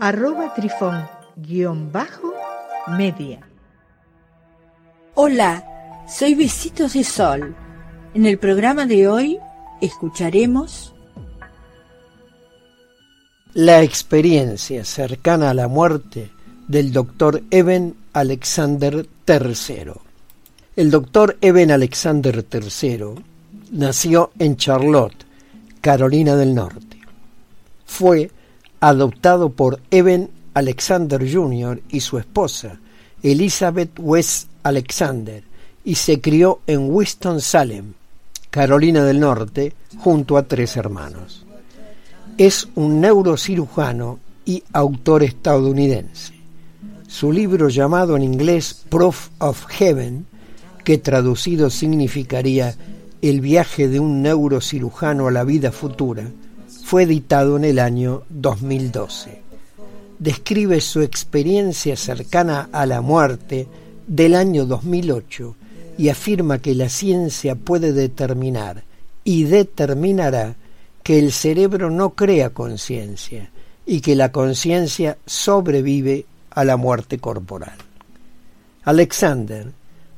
arroba trifón guion bajo media. Hola, soy Besitos de Sol. En el programa de hoy escucharemos la experiencia cercana a la muerte del doctor Eben Alexander III. El doctor Eben Alexander III nació en Charlotte, Carolina del Norte. Fue adoptado por Eben Alexander Jr. y su esposa, Elizabeth West Alexander, y se crió en Winston-Salem, Carolina del Norte, junto a tres hermanos. Es un neurocirujano y autor estadounidense. Su libro llamado en inglés Proof of Heaven, que traducido significaría El viaje de un neurocirujano a la vida futura, fue editado en el año 2012. Describe su experiencia cercana a la muerte del año 2008 y afirma que la ciencia puede determinar y determinará que el cerebro no crea conciencia y que la conciencia sobrevive a la muerte corporal. Alexander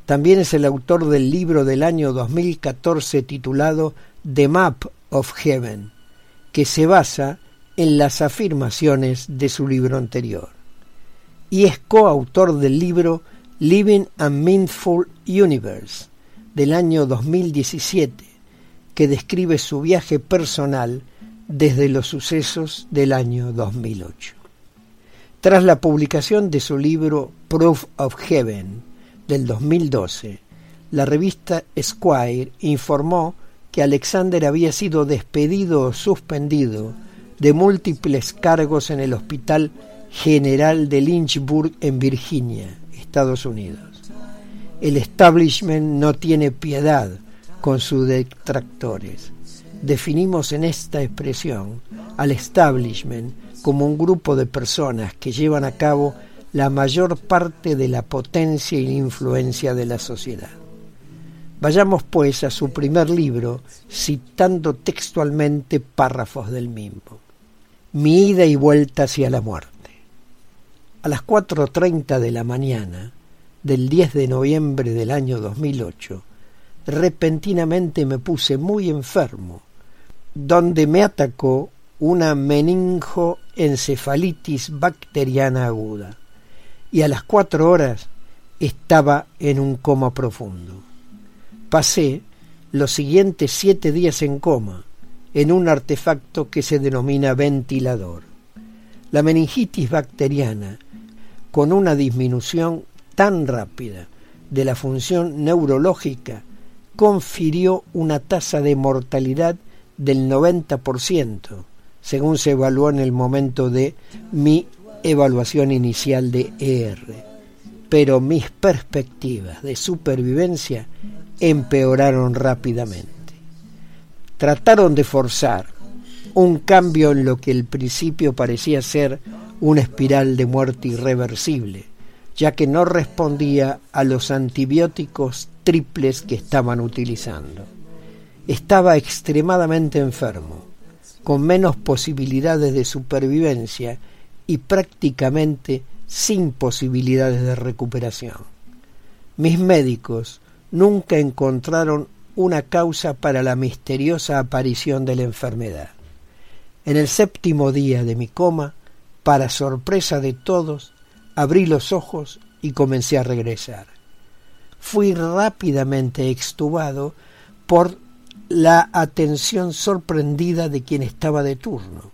también es el autor del libro del año 2014 titulado The Map of Heaven, que se basa en las afirmaciones de su libro anterior. Y es coautor del libro Living a Meaningful Universe del año 2017, que describe su viaje personal desde los sucesos del año 2008. Tras la publicación de su libro Proof of Heaven del 2012, la revista Squire informó que Alexander había sido despedido o suspendido de múltiples cargos en el Hospital General de Lynchburg en Virginia, Estados Unidos. El establishment no tiene piedad con sus detractores. Definimos en esta expresión al establishment como un grupo de personas que llevan a cabo la mayor parte de la potencia y la influencia de la sociedad. Vayamos pues a su primer libro, citando textualmente párrafos del mismo. Mi ida y vuelta hacia la muerte. A las 4.30 de la mañana del 10 de noviembre del año 2008, repentinamente me puse muy enfermo, donde me atacó una meningoencefalitis bacteriana aguda, y a las cuatro horas estaba en un coma profundo. Pasé los siguientes siete días en coma en un artefacto que se denomina ventilador. La meningitis bacteriana, con una disminución tan rápida de la función neurológica, confirió una tasa de mortalidad del 90%, según se evaluó en el momento de mi evaluación inicial de ER. Pero mis perspectivas de supervivencia empeoraron rápidamente. Trataron de forzar un cambio en lo que al principio parecía ser una espiral de muerte irreversible, ya que no respondía a los antibióticos triples que estaban utilizando. Estaba extremadamente enfermo, con menos posibilidades de supervivencia y prácticamente sin posibilidades de recuperación. Mis médicos nunca encontraron una causa para la misteriosa aparición de la enfermedad. En el séptimo día de mi coma, para sorpresa de todos, abrí los ojos y comencé a regresar. Fui rápidamente extubado por la atención sorprendida de quien estaba de turno.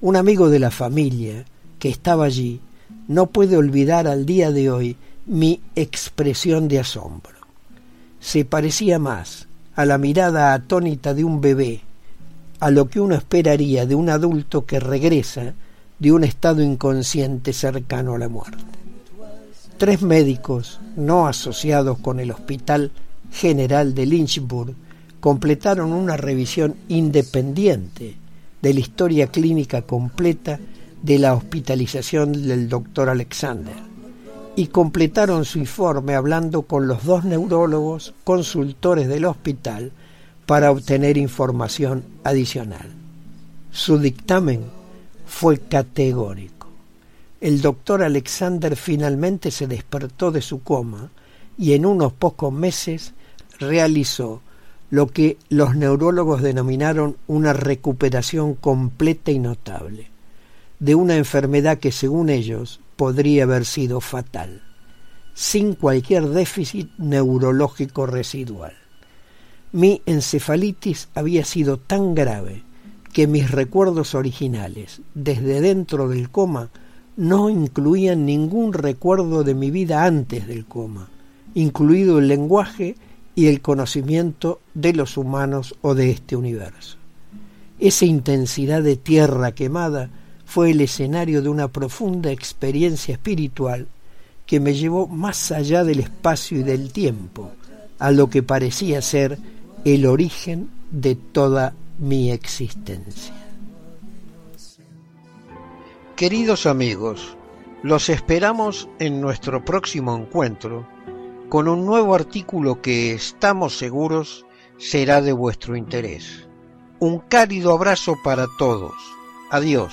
Un amigo de la familia que estaba allí no puede olvidar al día de hoy mi expresión de asombro se parecía más a la mirada atónita de un bebé, a lo que uno esperaría de un adulto que regresa de un estado inconsciente cercano a la muerte. Tres médicos no asociados con el Hospital General de Lynchburg completaron una revisión independiente de la historia clínica completa de la hospitalización del doctor Alexander y completaron su informe hablando con los dos neurólogos consultores del hospital para obtener información adicional. Su dictamen fue categórico. El doctor Alexander finalmente se despertó de su coma y en unos pocos meses realizó lo que los neurólogos denominaron una recuperación completa y notable de una enfermedad que según ellos podría haber sido fatal, sin cualquier déficit neurológico residual. Mi encefalitis había sido tan grave que mis recuerdos originales, desde dentro del coma, no incluían ningún recuerdo de mi vida antes del coma, incluido el lenguaje y el conocimiento de los humanos o de este universo. Esa intensidad de tierra quemada fue el escenario de una profunda experiencia espiritual que me llevó más allá del espacio y del tiempo, a lo que parecía ser el origen de toda mi existencia. Queridos amigos, los esperamos en nuestro próximo encuentro con un nuevo artículo que estamos seguros será de vuestro interés. Un cálido abrazo para todos. Adiós.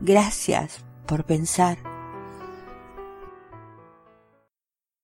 gracias por pensar.